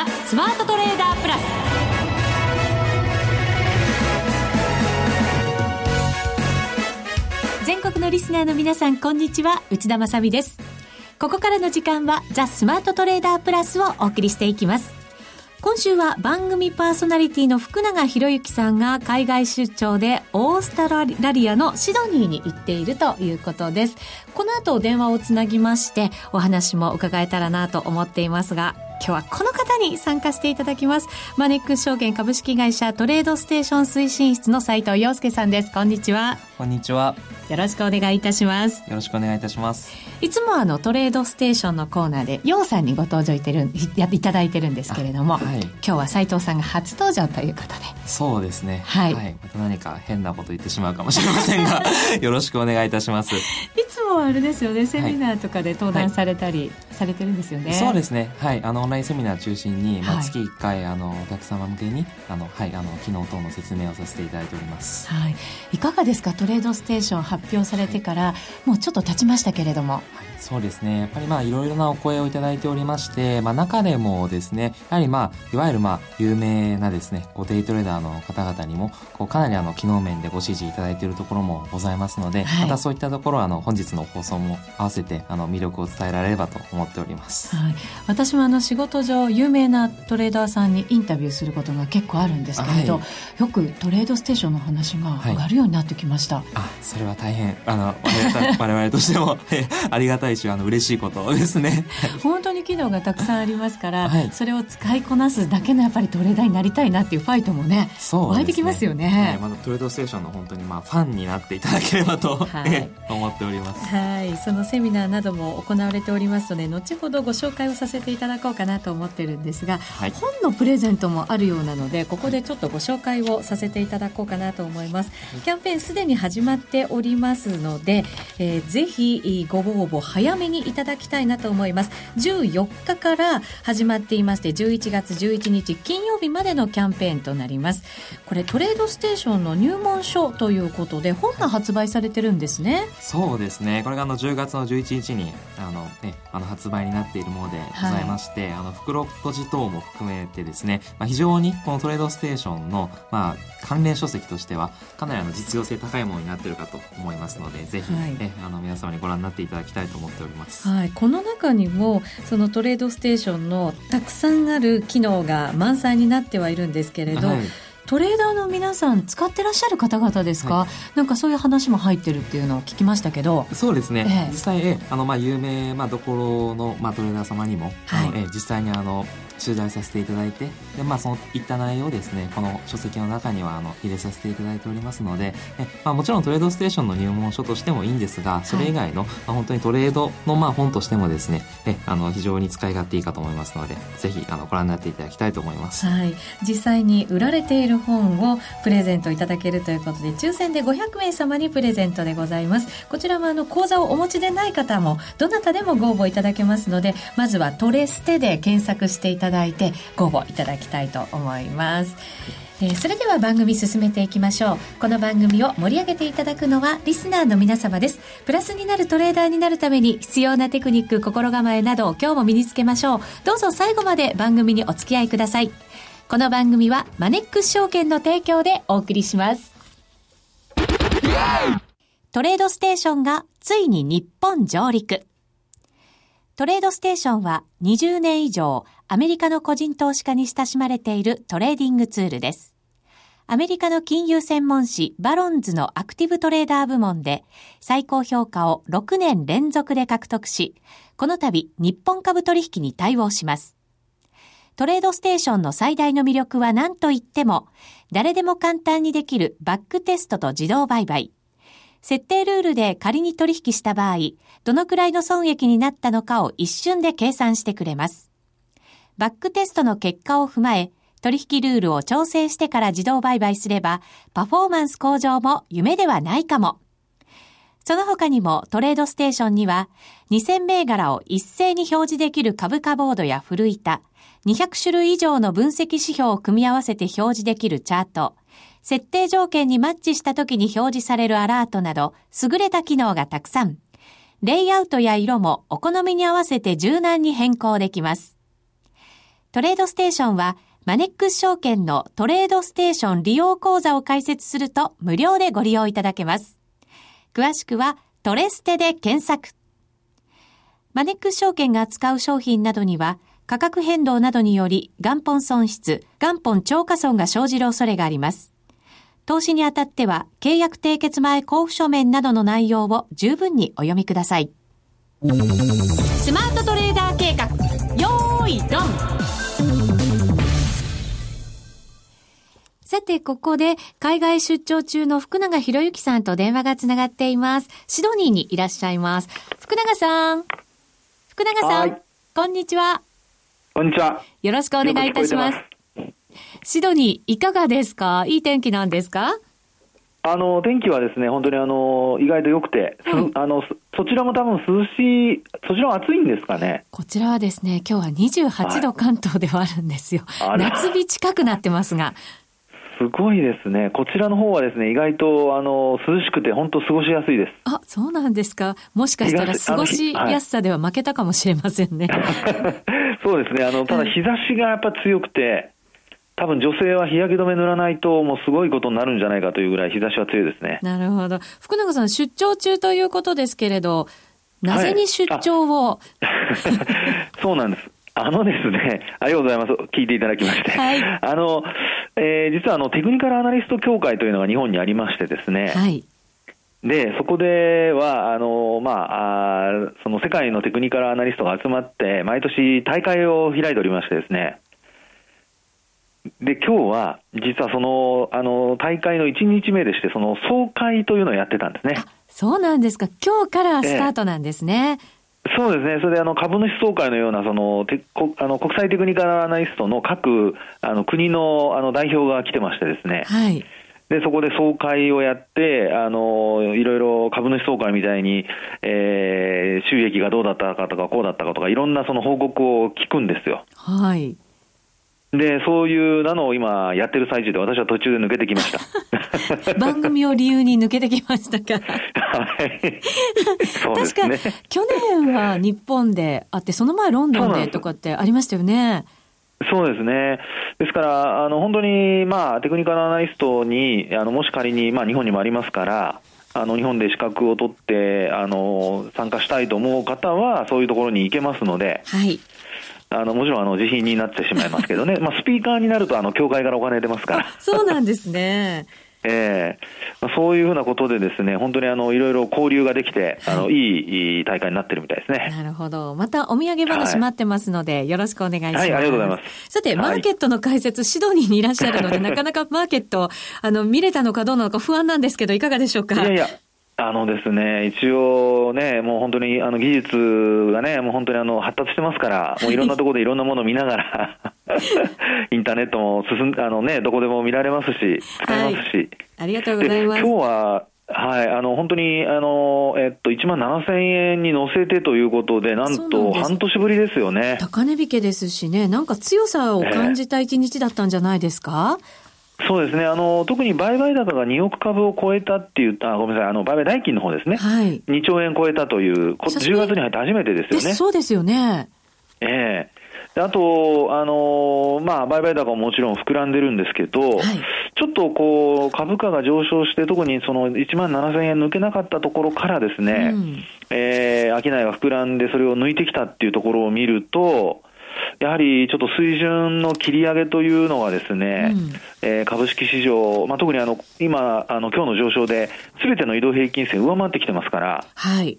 ザ・スマートトレーダープラス。全国のリスナーの皆さんこんにちは。内田まさです。ここからの時間はザ・スマートトレーダープラスをお送りしていきます。今週は番組パーソナリティの福永博之さんが海外出張でオーストラリアのシドニーに行っているということです。この後電話をつなぎましてお話も伺えたらなと思っていますが、今日はこの方に参加していただきます。マネックス証券株式会社トレードステーション推進室の斉藤洋介さんです。こんにちは。こんにちは。よろしくお願いいたします。よろしくお願いいたします。いつもあのトレードステーションのコーナーで、洋さんにご登場いてるやいただいてるんですけれども、はい、今日は斉藤さんが初登場ということで。そうですね。はい。はい、また何か変なこと言ってしまうかもしれませんが、よろしくお願いいたします。いつもあれですよね、セミナーとかで登壇されたり、はいされてるんですよね。そうですね。はい、あのオンラインセミナー中心に、まあ、月1回、あのお客様向けにあのはいあの機能等の説明をさせていただいております。はい。いかがですか？トレードステーション発表されてから、はい、もうちょっと経ちましたけれども。はい、そうですね。やっぱりまあいろいろなお声をいただいておりまして、まあ中でもですね、やはりまあいわゆるまあ有名なですね、こうデイトレーダーの方々にもこうかなりあの機能面でご支持いただいているところもございますので、はい、またそういったところあの本日の放送も合わせてあの魅力を伝えられればと思っております。はい、私もあの仕事上有名なトレーダーさんにインタビューすることが結構あるんですけれど、はい、よくトレードステーションの話が上がるようになってきました、はい、あそれは大変あの我々としても ありがたいしあの嬉しいことですね。本当に機能がたくさんありますから、はい、それを使いこなすだけのやっぱりトレーダーになりたいなっていうファイトもねそう、ね、湧いてきますよね、はい。まトレードステーションの本当にまあファンになっていただければと、はい、思っております。はい。そのセミナーなども行われておりますので後ほどご紹介をさせていただこうかなと思ってるんですが、はい、本のプレゼントもあるようなのでここでちょっとご紹介をさせていただこうかなと思います、キャンペーンすでに始まっておりますので、えー、ぜひご応募早めにいただきたいなと思います。14日から始まっていまして11月11日金曜日までのキャンペーンとなります。これトレードステーションの入門書ということで本が発売されてるんですね。そうですね。これがあの10月の11日にあの、ね、あの発売になっているものでございまして、はい、あの袋閉じ等も含めてですね、まあ、非常にこのトレードステーションの、まあ、関連書籍としてはかなりあの実用性高いものになっているかと思いますのでぜひ、はい、えあの皆様にご覧になっていただきたいと思っております、はい、この中にもそのトレードステーションのたくさんある機能が満載になってはいるんですけれど、はいトレーダーの皆さん使ってらっしゃる方々ですか、はい、なんかそういう話も入ってるっていうのを聞きましたけど。そうですね、ええ、実際、えあのまあ有名、まあ、どころの、まあ、トレーダー様にも、はい、あのえ実際にあの取材させていただいてで、まあ、そのいった内容をですねこの書籍の中にはあの入れさせていただいておりますので、えまあ、もちろんトレードステーションの入門書としてもいいんですがそれ以外の、はい、まあ、本当にトレードのまあ本としてもですねえあの非常に使い勝手いいかと思いますのでぜひあのご覧になっていただきたいと思います、はい、実際に売られている本をプレゼントいただけるということで抽選で500名様にプレゼントでございますこちらはあの講座をお持ちでない方もどなたでもご応募いただけますのでまずはトレステで検索していただいてご応募いただきたいと思います。えー、それでは番組進めていきましょう。この番組を盛り上げていただくのはリスナーの皆様です。プラスになるトレーダーになるために必要なテクニック、心構えなどを今日も身につけましょう。どうぞ最後まで番組にお付き合いください。この番組はマネックス証券の提供でお送りします。トレードステーションがついに日本上陸。トレードステーションは20年以上アメリカの個人投資家に親しまれているトレーディングツールです。アメリカの金融専門誌バロンズのアクティブトレーダー部門で最高評価を6年連続で獲得し、この度日本株取引に対応します。トレードステーションの最大の魅力は何と言っても、誰でも簡単にできるバックテストと自動売買。設定ルールで仮に取引した場合、どのくらいの損益になったのかを一瞬で計算してくれます。バックテストの結果を踏まえ、取引ルールを調整してから自動売買すれば、パフォーマンス向上も夢ではないかも。その他にもトレードステーションには、2000銘柄を一斉に表示できる株価ボードや古板、200種類以上の分析指標を組み合わせて表示できるチャート、設定条件にマッチした時に表示されるアラートなど、優れた機能がたくさん。レイアウトや色もお好みに合わせて柔軟に変更できます。トレードステーションは、マネックス証券のトレードステーション利用講座を開設すると無料でご利用いただけます。詳しくは、トレステで検索。マネックス証券が扱う商品などには、価格変動などにより元本損失、元本超過損が生じる恐れがあります。投資にあたっては、契約締結前交付書面などの内容を十分にお読みください。スマートトレーダー計画、よーい、ドンさて、ここで海外出張中の福永博之さんと電話がつながっています。シドニーにいらっしゃいます。福永さん。福永さん。こんにちは。こんにちは。よろしくお願いいたします。シドニー、いかがですか？いい天気なんですか？あの天気はですね本当にあの意外と良くて、はい、あのそちらも多分涼しい、そちらも暑いんですかねこちらはですね、今日は28度関東ではあるんですよ。はい、夏日近くなってますが。すごいですね。こちらの方はですね、意外とあの涼しくて本当過ごしやすいです。あ、そうなんですか。もしかしたら過ごしやすさでは負けたかもしれませんね。そうですね。あのただ日差しがやっぱ強くて。多分女性は日焼け止め塗らないと、もうすごいことになるんじゃないかというぐらい日差しは強いですね。なるほど。福永さん、出張中ということですけれど、なぜに出張を、はい、そうなんです。あのですね、ありがとうございます。聞いていただきまして。はい、あの、えー、実はあの、テクニカルアナリスト協会というのが日本にありましてですね。はい。で、そこでは、あの、まあ、あその世界のテクニカルアナリストが集まって、毎年大会を開いておりましてですね。で、今日は、実はその、あの、大会の1日目でして、その総会というのをやってたんですね。そうなんですか。今日からスタートなんですね。えー、そうですね。それで、あの、株主総会のような、その、てこあの国際テクニカルアナリストの各、あの、国の、あの、代表が来てましてですね。はい。で、そこで総会をやって、あの、いろいろ株主総会みたいに、えー、収益がどうだったかとか、こうだったかとか、いろんなその報告を聞くんですよ。はい。で、そういうなのを今やってる最中で私は途中で抜けてきました。番組を理由に抜けてきましたか。はい。そうですね。確か、去年は日本であって、その前ロンドンでとかってありましたよね。そうですね。ですから、あの、本当に、まあ、テクニカルアナリストに、あの、もし仮に、まあ、日本にもありますから、あの、日本で資格を取って、あの、参加したいと思う方は、そういうところに行けますので、はい。あのもちろんあの自費になってしまいますけどね、まあ、スピーカーになるとあの教会からお金出ますから。そうなんですね。ええー、まあ、そういうふうなことでですね、本当にあのいろいろ交流ができて、はい、あのいい大会になってるみたいですね。なるほど。またお土産話待ってますので、はい、よろしくお願いします。はい、ありがとうございます。さて、マーケットの解説、シドニーにいらっしゃるので、なかなかマーケット、あの、見れたのかどうなのか不安なんですけど、いかがでしょうか？いやいや、あのですね、一応ね、もう本当にあの技術がね、もう本当にあの発達してますから、もういろんなところでいろんなものを見ながら インターネットも進んあのね、どこでも見られますし、使えますし。はい、ありがとうございます。今日ははい、あの本当にあの、えっと、1万7000円に乗せてということで、なんと半年ぶりですよね。高値引けですしね、なんか強さを感じた一日だったんじゃないですか、えーそうですね。あの特に売買高が2億株を超えたっていうあごめんなさい。あの売買代金の方ですね、はい、2兆円超えたという10月に入って初めてですよね。そうですよね。ええ。あと、あのー、まあ、売買高ももちろん膨らんでるんですけど、はい、ちょっとこう、株価が上昇して、特にその1万7000円抜けなかったところからですね、うん、えー、商いが膨らんで、それを抜いてきたっていうところを見ると、やはりちょっと水準の切り上げというのはですね、うん、えー、株式市場、まあ、特にあの今、あの今日の上昇で、すべての移動平均線上回ってきてますから。はい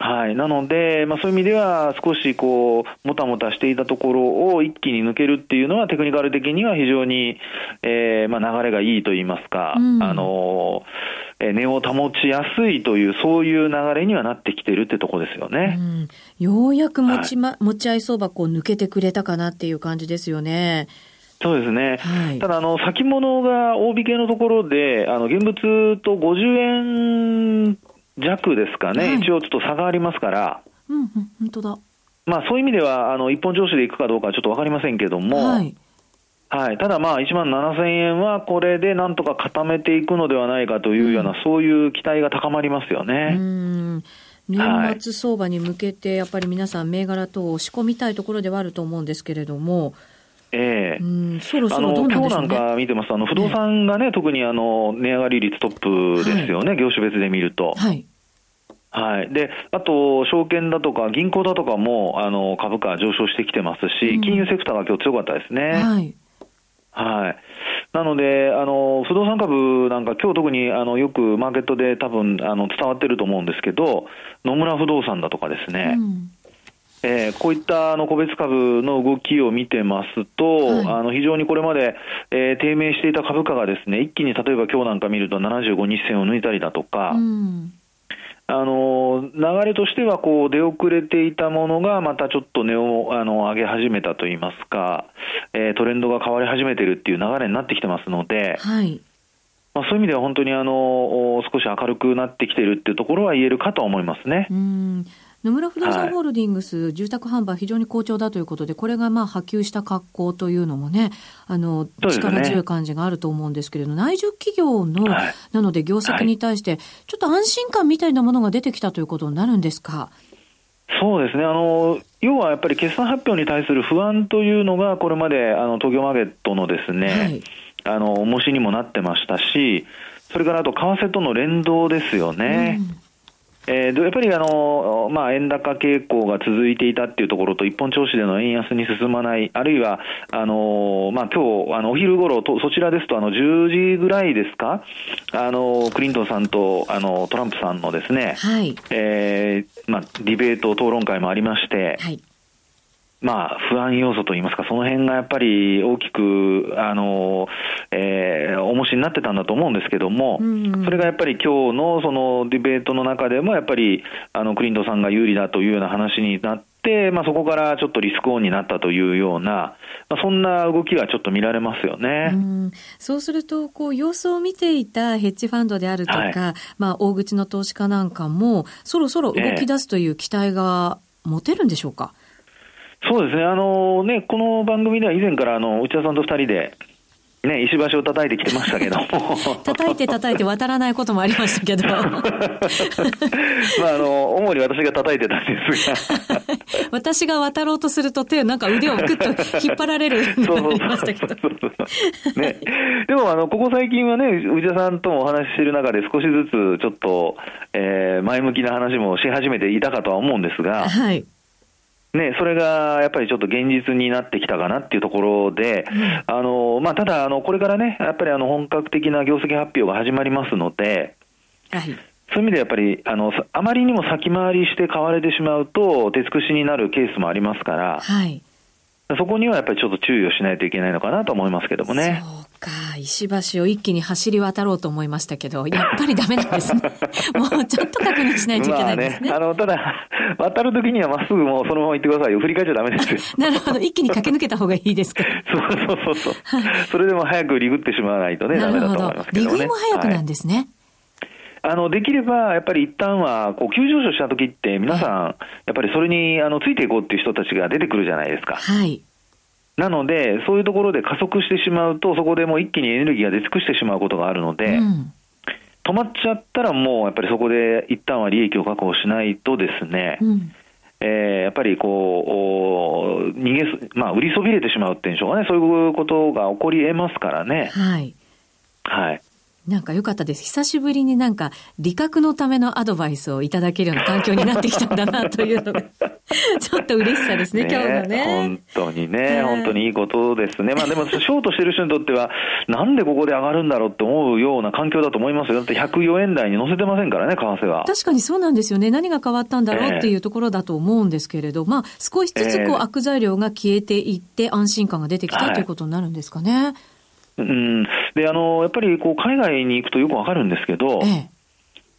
はい。なので、まあそういう意味では少しこう、もたもたしていたところを一気に抜けるっていうのはテクニカル的には非常に、えー、まあ流れがいいと言いますか、うん、あのえ値を保ちやすいという、そういう流れにはなってきてるってとこですよね。うん、ようやく持ちま、はい、持ち合い相場こう抜けてくれたかなっていう感じですよね。そうですね。はい、ただ、あの、先物が大引けのところで、あの、現物と50円弱ですかね、はい、一応ちょっと差がありますから。うん、うん、本当だ。まあ、そういう意味では、あの、一本上司でいくかどうかちょっとわかりませんけども、はいはい、ただ、まあ、1万7000円はこれでなんとか固めていくのではないかというような、うん、そういう期待が高まりますよね。うん年末相場に向けて、やっぱり皆さん、銘柄等を仕込みたいところではあると思うんですけれども、ええうん、そろそあろどうの今日なんなんでしょうね。か見てますと、あの不動産がね、特にあの値上がり率トップですよね、業種別で見ると。はい。はい、であと、証券だとか銀行だとかもあの株価上昇してきてますし、うん金融セクターが今日強かったですね。はい。はい。なので、あの、不動産株なんか今日特にあのよくマーケットで多分あの伝わってると思うんですけど、野村不動産だとかですね、うんえーこういったあの個別株の動きを見てますと、はいあの非常にこれまで、えー低迷していた株価がですね、一気に例えば今日なんか見ると75日線を抜いたりだとか、うん。あの流れとしてはこう出遅れていたものがまたちょっと値をあの上げ始めたといいますか、えートレンドが変わり始めてるっていう流れになってきてますので、はい。まあ、そういう意味では本当にあのお少し明るくなってきてるっていうところは言えるかと思いますねう。ん。野村不動はい産ホールディングス、住宅販売非常に好調だということで、これがまあ波及した格好というのもね、あの、力強い感じがあると思うんですけれど、内需企業の、はいなので業績に対して、ちょっと安心感みたいなものが出てきたということになるんですか？そうですね。あの要はやっぱり決算発表に対する不安というのが、これまであの東京マーケットのですね、はい。あの重しにもなってましたし、それからあと為替との連動ですよね。えーでやっぱりあの、まあ、円高傾向が続いていたっていうところと、一本調子での円安に進まない、あるいは、あのまあ今日あのお昼頃とそちらですと、あの10時ぐらいですか、あのクリントンさんとあのトランプさんのですね、はい。えーまあ、ディベート、討論会もありまして、はい。まあ、不安要素といいますか、その辺がやっぱり大きく、あの、えー、重しになってたんだと思うんですけども、うんそれがやっぱり今日のそのディベートの中でも、やっぱり、あの、クリントンさんが有利だというような話になって、まあそこからちょっとリスクオンになったというような、まあそんな動きがちょっと見られますよね。うんそうすると、こう、様子を見ていたヘッジファンドであるとか、はいまあ、大口の投資家なんかも、そろそろ動き出すという期待が持てるんでしょうか？そうですね、あのね、この番組では以前からあの内田さんと二人で、ね、石橋を叩いてきてましたけども。叩いて叩いて渡らないこともありましたけど、まあ、あの、主に私が叩いてたんですが。私が渡ろうとすると手、なんか腕をグッと引っ張られるそうそうましたけど。そう。ね。でも、あの、ここ最近はね、内田さんともお話ししている中で少しずつちょっと、えー前向きな話もし始めていたかとは思うんですが、はい。ね、それがやっぱりちょっと現実になってきたかなっていうところで、あの、まあ、ただ、あの、これからね、やっぱりあの、本格的な業績発表が始まりますので、はい。そういう意味でやっぱり、あの、さあまりにも先回りして買われてしまうと、手尽くしになるケースもありますから、はい。そこにはやっぱりちょっと注意をしないといけないのかなと思いますけどもね。そうか。石橋を一気に走り渡ろうと思いましたけど、やっぱりダメなんですね。もうちょっと確認しないといけないですね。まあね、あの、ただ、渡るときにはまっすぐもうそのまま行ってくださいよ。振り返っちゃダメですよ。なるほど。一気に駆け抜けた方がいいですか。そうそうそうそう。それでも早くリグってしまわないとね、なるだと思います。けどね。利食いも早くなんはいですね。あの、できれば、やっぱり一旦は、こう、急上昇したときって、皆さん、やっぱりそれに、あの、ついていこうっていう人たちが出てくるじゃないですか。はい。なので、そういうところで加速してしまうと、そこでもう一気にエネルギーが出尽くしてしまうことがあるので、うん。止まっちゃったらもう、やっぱりそこで一旦は利益を確保しないとですね、うん。えーやっぱりこう、お逃げす、まあ、売りそびれてしまうっていうんでしょうかね、そういうことが起こり得ますからね。はい。はい。なんか良かったです。久しぶりになんか理覚のためのアドバイスをいただけるような環境になってきたんだなというのが、ちょっと嬉しさですね、今日のね。本当にね、はい本当にいいことですね。まあでも、ショートしてる人にとっては、なんでここで上がるんだろうって思うような環境だと思いますよ。だって104円台に乗せてませんからね、為替は。確かにそうなんですよね。何が変わったんだろうっていうところだと思うんですけれど、まあ少しずつこうええ悪材料が消えていって安心感が出てきたはいということになるんですかね。うん。で、あの、やっぱりこう、海外に行くとよくわかるんですけど、ええ。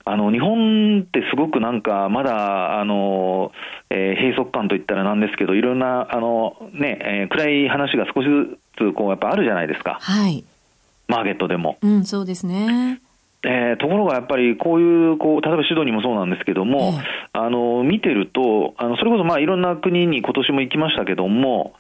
あの、日本ってすごくなんか、まだ、あの、えー閉塞感といったらなんですけど、いろんな、あの、ね、えー暗い話が少しずつ、こう、やっぱあるじゃないですか。はい。マーケットでも。うん、そうですね。えーところがやっぱりこういう、こう、例えばシドニーもそうなんですけども、ええあの、見てると、あの、それこそまあいろんな国に今年も行きましたけども、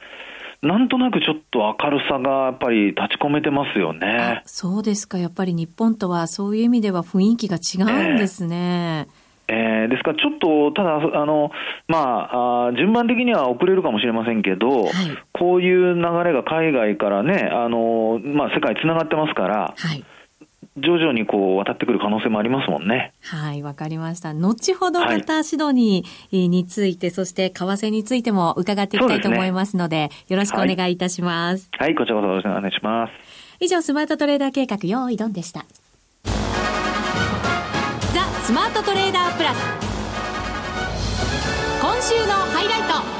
なんとなくちょっと明るさがやっぱり立ち込めてますよあね。そうですか。やっぱり日本とはそういう意味では雰囲気が違うんですね。えーですから、ちょっと、ただ、あの、まあ、あ順番的には遅れるかもしれませんけど、はい、こういう流れが海外からね、あの、まあ、世界つながってますから、はい徐々にこう渡ってくる可能性もありますもんね。はい、わかりました。後ほどまたシドニーについて、はい、そして為替についても伺っていきたいと思いますので、でね、よろしくお願いいたします、はい。はい、こちらこそよろしくお願いします。以上、スマートトレーダー計画、用意ドンでした。ザ・スマートトレーダープラス。今週のハイライト。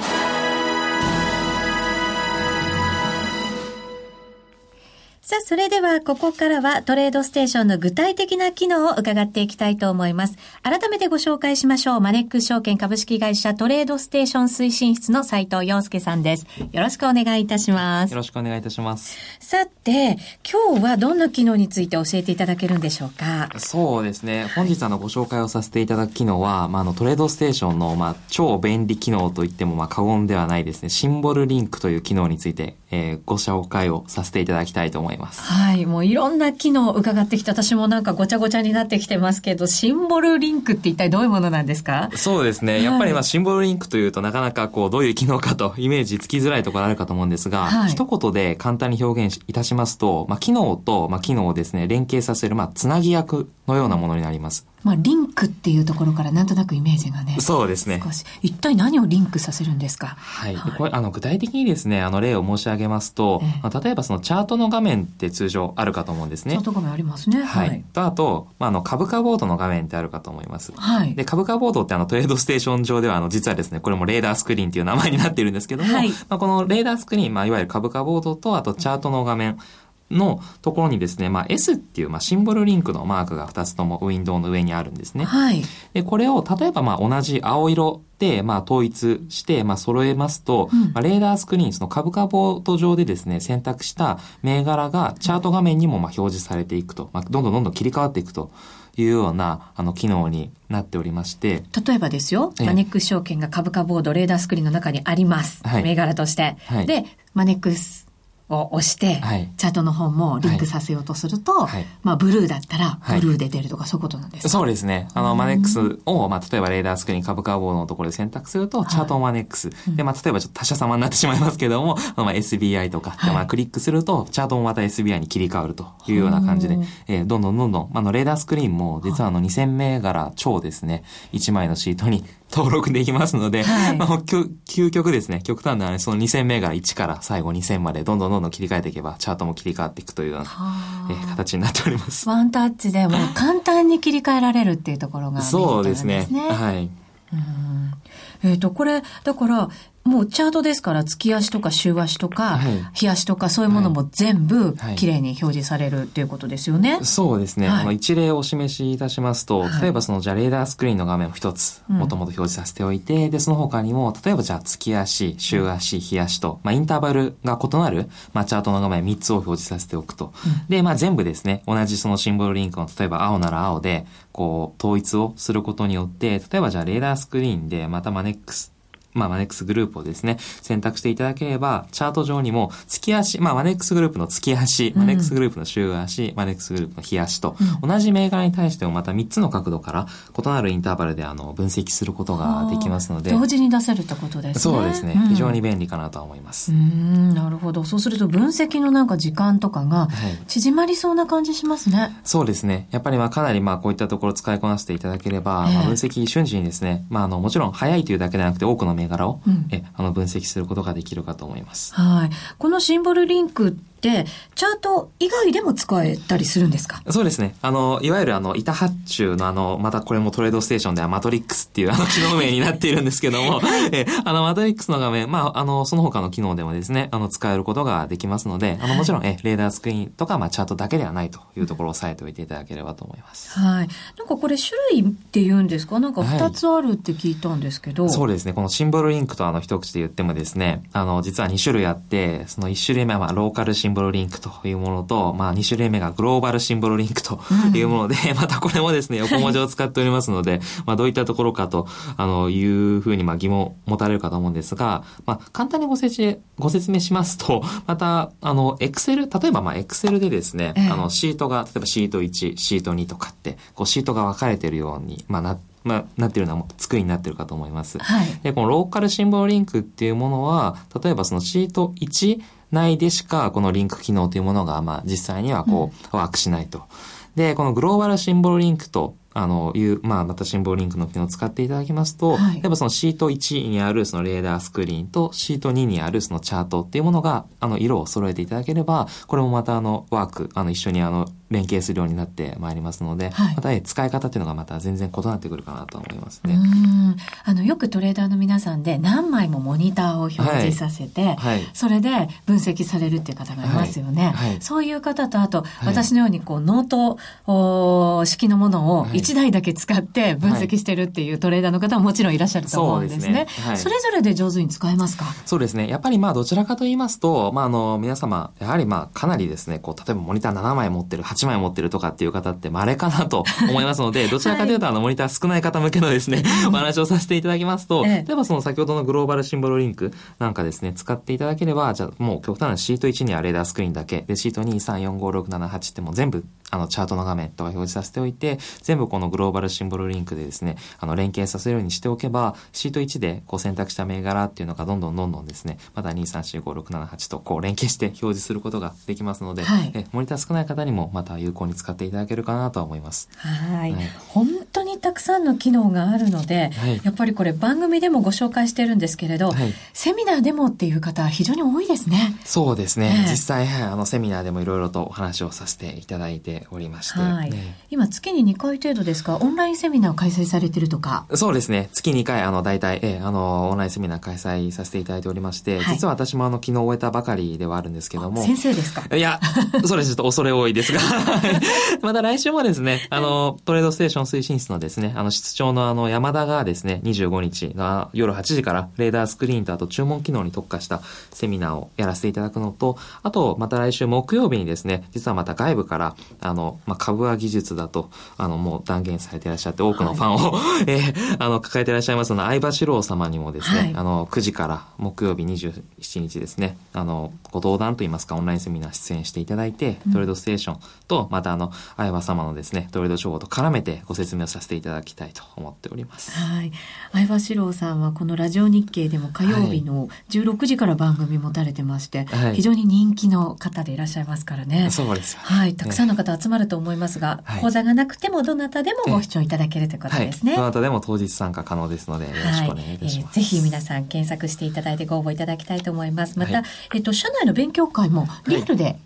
さあ、それではここからはトレードステーションの具体的な機能を伺っていきたいと思います。改めてご紹介しましょう。マネックス証券株式会社トレードステーション推進室の斉藤洋介さんです。よろしくお願いいたします。よろしくお願いいたします。さて、今日はどんな機能について教えていただけるんでしょうか？そうですね。本日あのご紹介をさせていただく機能は、まあ、あのトレードステーションの、まあ、超便利機能といってもまあ過言ではないですね。シンボルリンクという機能について、えー、ご紹介をさせていただきたいと思います。はい。もういろんな機能を伺ってきて、私もなんかごちゃごちゃになってきてますけど、シンボルリンクって一体どういうものなんですか？そうですね。やっぱりまあシンボルリンクというとなかなかこうどういう機能かとイメージつきづらいところあるかと思うんですが、はい、一言で簡単に表現いたしますと、まあ機能とまあ機能をですね、連携させるまあつなぎ役のようなものになります。まあ、リンクっていうところからなんとなくイメージがね。そうですね。少し。一体何をリンクさせるんですか？はい。はい、これ、あの、具体的にですね、あの、例を申し上げますと、ええ、まあ、例えばそのチャートの画面って通常あるかと思うんですね。チャート画面ありますね。はい。はい、と、あと、まあ、あの、株価ボードの画面ってあるかと思います。はい。で、株価ボードってあの、トレードステーション上では、あの、実はですね、これもレーダースクリーンっていう名前になっているんですけども、はい。まあ、このレーダースクリーン、まあ、いわゆる株価ボードと、あと、チャートの画面、のところにですね、まあ、S っていう、まあ、シンボルリンクのマークが2つともウィンドウの上にあるんですね。はい。で、これを、例えば、まあ、同じ青色で、まあ、統一して、まあ、揃えますと、うん、まあ、レーダースクリーン、その株価ボード上でですね、選択した銘柄がチャート画面にも、まあ、表示されていくと、まあ、どんどんどんどん切り替わっていくと。いうような、あの、機能になっておりまして。例えばですよ、マネックス証券が株価ボード、レーダースクリーンの中にあります。はい、銘柄として。はい、で、マネックスを押して、はい、チャートの方もリンクさせようとすると、はい、まあ、ブルーだったら、ブルーで出るとか、そういうことなんです。か、そうですね。あの、マネックスを、まあ、例えばレーダースクリーン株価棒のところで選択すると、チャートマネックス。で、まあ、例えばちょっと他社様になってしまいますけども、まあ、SBI とか、まあ、クリックすると、チャートもまた SBI に切り替わるというような感じで、えー、どんどんどんどん、あの、レーダースクリーンも、実はあの、2000銘柄超ですね、1枚のシートに登録できますので、はい、まあ、究極ですね、極端なその2000銘柄1から最後2000までどんどんどんどん切り替えていけば、チャートも切り替わっていくというような、えー、形になっております。ワンタッチでもう簡単に切り替えられるっていうところが、ね、そうですね。はい。うんえっ、ー、と、これ、だから、もうチャートですから月足とか週足とか、日足とかそういうものも全部きれい。に表示されるっていうことですよね。はい、そうですね、はい、あの一例をお示しいたしますと、例えばそのじゃあレーダースクリーンの画面を一つもともと表示させておいて、うん、でその他にも例えばじゃあ月足、週足、日足と、まあ、インターバルが異なる、まあ、チャートの画面3つを表示させておくと。うん、で、まあ、全部ですね、同じそのシンボルリンクの例えば青なら青で、こう統一をすることによって、例えばじゃあレーダースクリーンでまたマネックスまあ、マネックスグループをですね、選択していただければ、チャート上にも、月足、まあ、マネックスグループの月足、マネックスグループの週足、マネックスグループの日足と、同じ銘柄に対してもまた3つの角度から、異なるインターバルであの分析することができますので。同時に出せるってことですね。そうですね。非常に便利かなと思います。うん、なるほど。そうすると分析のなんか時間とかが、縮まりそうな感じしますね。はい、そうですね。やっぱりまあ、かなりまあ、こういったところ使いこなしていただければ、まあ、分析瞬時にですね、まあ、あの、もちろん早いというだけではなくて、多くの銘柄を、うん、えあの分析することができるかと思います。はい。このシンボルリンク、チャート以外でも使えたりするんですか？そうですね。あの、いわゆるあの、板発注のあの、またこれもトレードステーションではマトリックスっていうあの 機能名になっているんですけども、えあの、マトリックスの画面、まあ、あの、その他の機能でもですね、あの、使えることができますので、あの、もちろん、え、レーダースクリーンとか、まあ、チャートだけではないというところを押さえておいていただければと思います。はい。なんかこれ種類って言うんですか？なんか二つあるって聞いたんですけど、はい、そうですね。このシンボルリンクとあの、一口で言ってもですね、あの、実は2種類あって、その1種類目は、まあ、ローカルシンボルリンクというものと、まあ、2種類目がグローバルシンボルリンクというもので、うん、またこれもですね、横文字を使っておりますので、まあ、どういったところかと、あの、いうふうに、まあ、疑問を持たれるかと思うんですが、まあ、簡単にご説明、ご説明しますと、また、あの、エクセル、例えば、まあ、エクセルでですね、ええ、あの、シートが、例えばシート1、シート2とかって、こう、シートが分かれているように、まあ、なって、まあ、なってるような作りになってるかと思います。はい、で、このローカルシンボルリンクっていうものは、例えばそのシート1内でしかこのリンク機能というものが、まあ、実際にはこう、ワークしないと。で、このグローバルシンボルリンクとあの、いう、まあ、またシンボルリンクの機能を使っていただきますと、はい、例えばそのシート1にあるそのレーダースクリーンとシート2にあるそのチャートっていうものが、あの、色を揃えていただければ、これもまたあの、ワーク、あの、一緒にあの、連携するようになってまいりますので、はい、また使い方っていうのがまた全然異なってくるかなと思いますね。あのよくトレーダーの皆さんで何枚もモニターを表表示させて、はい、それで分析されるっていう方がいますよね。はい、そういう方とあと、私のようにこうノート式のものを1台だけ使って分析してるっていうトレーダーの方ももちろんいらっしゃると思うんですね。そ、ね、それぞれで上手に使えますか？そうですね。やっぱりまあどちらかと言いますと、まああの皆様やはりまあかなりですね、こう例えばモニター7枚持ってる、8枚持ってるとかっていう方って稀かなと思いますので、どちらかというと、あの、モニター少ない方向けのですね、お話をさせていただきますと、例えばその先ほどのグローバルシンボルリンクなんかですね、使っていただければ、じゃあもう極端なシート1にはレーダースクリーンだけ、で、シート2、3、4、5、6、7、8ってもう全部あの、チャートの画面とか表示させておいて、全部このグローバルシンボルリンクでですね、あの、連携させるようにしておけば、シート1でこう選択した銘柄っていうのがどんどんどんどんですね、また2、3、4、5、6、7、8とこう連携して表示することができますので、はい、えモニター少ない方にもまた有効に使っていただけるかなと思います。はい。本当にたくさんの機能があるので、はい、やっぱりこれ番組でもご紹介してるんですけれど、はい、セミナーでもっていう方非常に多いですね。そうですね。実際、あの、セミナーでもいろいろとお話をさせていただいておりまして、はい、ね、今月に2回程度ですか？オンラインセミナー開催されてるとか。そうですね。月2回あの大体、えあのオンラインセミナー開催させていただいておりまして、はい、実は私もあの昨日終えたばかりではあるんですけども。先生ですか？いやそれちょっと恐れ多いですが。また来週もですねあのトレードステーション推進室のですねあの室長のあの山田がですね25日が夜8時からレーダースクリーンとあと注文機能に特化したセミナーをやらせていただくのとあとまた来週木曜日にですね実はまた外部からあの、まあ、株は技術だと、あの、もう断言されていらっしゃって、多くのファンを、はい、えー、あの、抱えていらっしゃいますので、相場志郎様にもですね、はい、あの、9時から木曜日27日ですね、あの、ご登壇といいますか、オンラインセミナー出演していただいて、トレードステーションと、またあの、相場様のですね、トレード情報と絡めてご説明をさせていただきたいと思っております。はい。相場志郎さんは、このラジオ日経でも火曜日の16時から番組持たれてまして、はい、非常に人気の方でいらっしゃいますからね。そうですはい。たくさんの方集まると思いますが、はい、講座がなくてもどなたでもご視聴いただけるということですね。はい、どなたでも当日参加可能ですので、よろしくお願いいたします。はい、えー、ぜひ皆さん検索していただいてご応募いただきたいと思います。また、えっと、社内の勉強会もリアルで、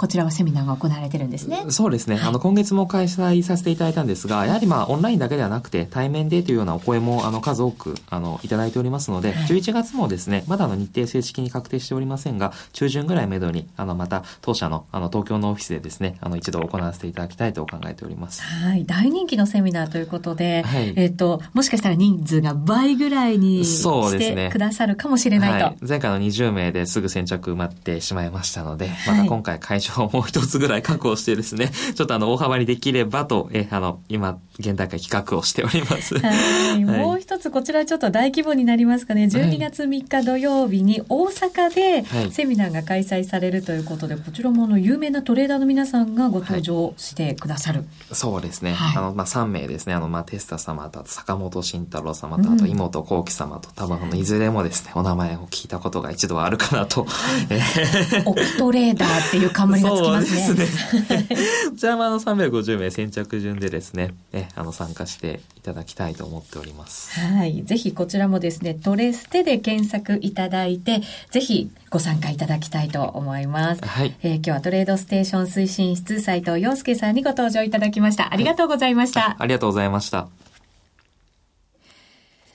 こちらはセミナーが行われてるんですね。そうですね。はい、あの、今月も開催させていただいたんですが、やはりまあ、オンラインだけではなくて、対面でというようなお声も、あの、数多く、あの、いただいておりますので、はい、11月もですね、まだあの、日程正式に確定しておりませんが、中旬ぐらいめどに、あの、また、当社の、あの、東京のオフィスでですね、あの、一度行わせていただきたいと考えております。はい。大人気のセミナーということで、はい、えっ、と、もしかしたら人数が倍ぐらいにしてくださるかもしれないと。はい、前回の20名ですぐ先着埋まってしまいましたので、また今回会場をもう一つぐらい確保してですね、ちょっとあの、大幅にできればと、え、あの、今、現段階企画をしております。はい。もう一つ、こちらちょっと大規模になりますかね。12月3日土曜日に大阪でセミナーが開催されるということで、こちらもあの、有名なトレーダーの皆さんがご登場してくださる。はい、そうですね。はい、あの、まあ、3名ですね。あの、まあ、テスタ様と、坂本慎太郎様と、あと妹幸喜様と、多分、いずれもですね、お名前を聞いたことが一度はあるかなと。オプトレーダーっていう冠がつきますね。そうですね。こちらもあの350名先着順でですね、え、あの参加していただきたいと思っております。はい。ぜひこちらもですね、トレステで検索いただいて、ぜひご参加いただきたいと思います。はい。えー、今日はトレードステーション推進室斉藤洋介さんにご登場いただきました。ありがとうございました。はい、ありがとうございました。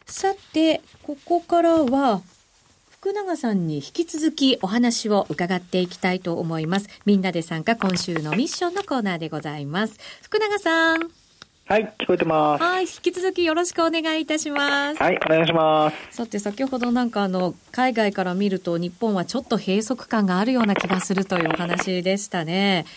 さて、ここからは、福永さんに引き続きお話を伺っていきたいと思います。みんなで参加今週のミッションのコーナーでございます。福永さん。はい、聞こえてます。はい、引き続きよろしくお願いいたします。はい、お願いします。さて、先ほどなんかあの、海外から見ると日本はちょっと閉塞感があるような気がするというお話でしたね。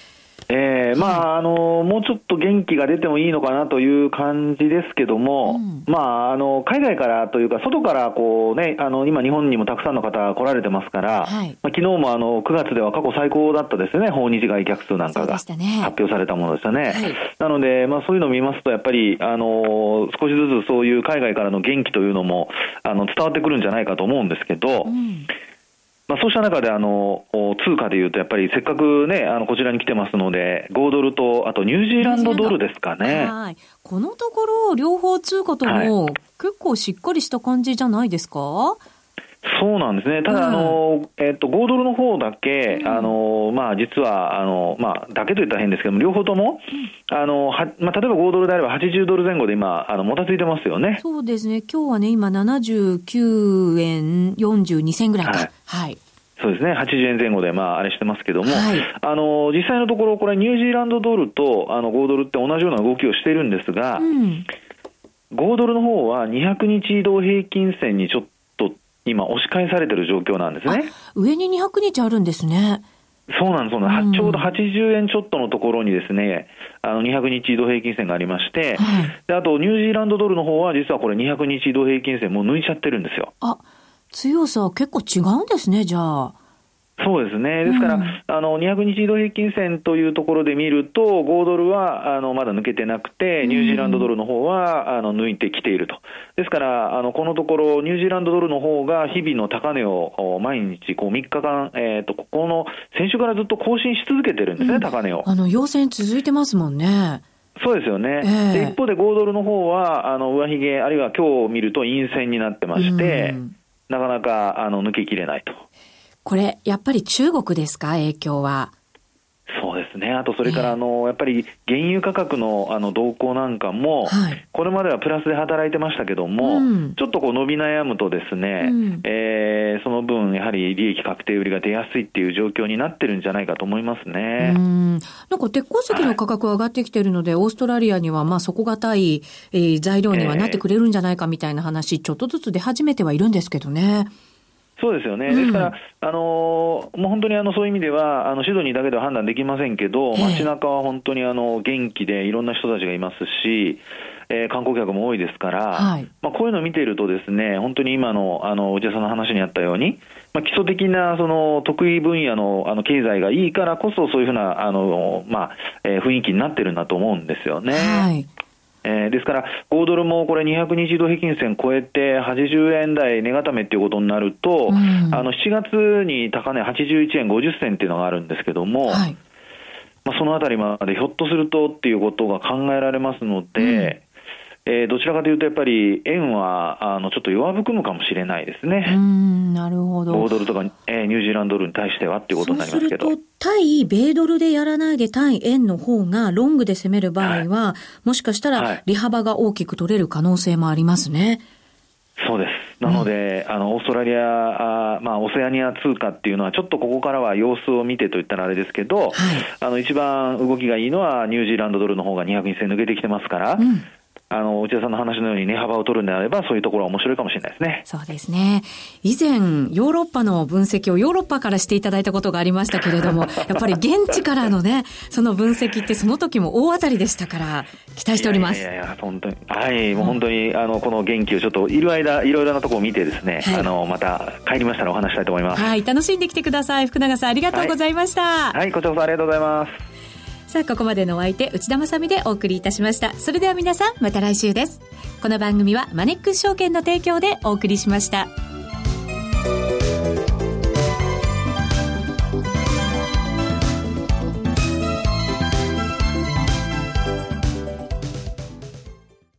えー、まあ、あの、もうちょっと元気が出てもいいのかなという感じですけども、うん、まあ、あの、海外からというか、外からこうね、あの、今日本にもたくさんの方来られてますから、はい、まあ、昨日もあの、9月では過去最高だったですね、訪日外客数なんかが発表されたものでしたね。ね。はい、なので、まあ、そういうのを見ますと、やっぱり、あの、少しずつそういう海外からの元気というのも、あの、伝わってくるんじゃないかと思うんですけど、うんまあ、そうした中であの通貨でいうと、やっぱりせっかくね、あのこちらに来てますので、5ドルと、あとニュージーランドドルですかね。はい。このところ、両方通貨とも、結構しっかりした感じじゃないですか、はいそうなんですね。ただ、あの、えっ、と、5ドルの方だけ、あの、まあ、実は、あの、まあ、だけと言ったら変ですけども、両方とも、あの、は、まあ、例えば5ドルであれば80ドル前後で今、あの、もたついてますよね。そうですね。今日はね、今79円42銭ぐらいか。はい。はい、そうですね、80円前後で、まあ、あれしてますけども、はい、あの実際のところ、これ、ニュージーランドドルとあの5ドルって同じような動きをしているんですが、うん、5ドルの方は200日移動平均線にちょっ今、押し返されてる状況なんですね。上に200日あるんですね。そうなんです、そうなんちょうど80円ちょっとのところにですね、あの200日移動平均線がありまして、はい、であとニュージーランドドルの方は、実はこれ、200日移動平均線、もう抜いちゃってるんですよ。あ強さ、結構違うんですね、じゃあ。そうですね。ですから、うん、あの、200日移動平均線というところで見ると、5ドルは、あの、まだ抜けてなくて、ニュージーランドドルの方は、あの、抜いてきていると。ですから、あの、このところ、ニュージーランドドルの方が、日々の高値を、毎日、こう、3日間、えっ、ー、と、ここの、先週からずっと更新し続けてるんですね、うん、高値を。あの、陽線続いてますもんね。そうですよね、えー、で一方で5ドルの方は、あの上髭、あるいは今日見ると陰線になってまして、なかなかあの抜けきれないと。これ、やっぱり中国ですか、影響は。そうですね。あと、それから、あの、やっぱり原油価格の、あの、動向なんかも、はい、これまではプラスで働いてましたけども、うん、ちょっとこう伸び悩むとですね、うん、えー、その分、やはり利益確定売りが出やすいっていう状況になってるんじゃないかと思いますね。うんなんか鉄鉱石の価格が上がってきてるので、はい、オーストラリアには、まあ、底堅い、えー、材料にはなってくれるんじゃないかみたいな話、ちょっとずつ出始めてはいるんですけどね。そうですよね、ですから、あのもう本当にあのそういう意味では、あのシドニーだけでは判断できませんけど、街中は本当にあの元気でいろんな人たちがいますし、えー、観光客も多いですから、はい、まあ、こういうのを見ていると、ですね本当に今のあの内田さんの話にあったように、まあ、基礎的なその得意分野のあの経済がいいからこそ、そういうふうなあの、まあえー、雰囲気になってるんだと思うんですよね。はいえー、ですから、5ドルもこれ200日移動平均線超えて80円台値固めっていうことになると、うん、あの7月に高値81円50銭っていうのがあるんですけども、はい、まあ、そのあたりまでひょっとするとっていうことが考えられますので、えー、どちらかというと、やっぱり円はあのちょっと弱含むかもしれないですね。うんなるほど。5ドルとか、えー、ニュージーランドドルに対してはっていうことになりますけど。そうすると、対米ドルでやらないで対円の方がロングで攻める場合は、はい、もしかしたら利幅が大きく取れる可能性もありますね。そうです。なので、うん、あの、オーストラリア、あまあ、オセアニア通貨っていうのは、ちょっとここからは様子を見てといったらあれですけど、はい、あの、一番動きがいいのは、ニュージーランドドルの方が200日線抜けてきてますから、うんあの、内田さんの話のように値幅を取るんであれば、そういうところは面白いかもしれないですね。そうですね。以前、ヨーロッパの分析をヨーロッパからしていただいたことがありましたけれども、やっぱり現地からのね、その分析ってその時も大当たりでしたから、期待しております。いやいやいや、本当に。はい、もう本当に、あの、この元気をちょっと、いる間、いろいろなところを見てですね、はい、あの、また帰りましたらお話したいと思います。はい、楽しんできてください。福永さん、ありがとうございました。はい、はい、こちらこそありがとうございます。さあ、ここまでのお相手、内田まさでお送りいたしました。それでは皆さん、また来週です。この番組はマネックス証券の提供でお送りしました。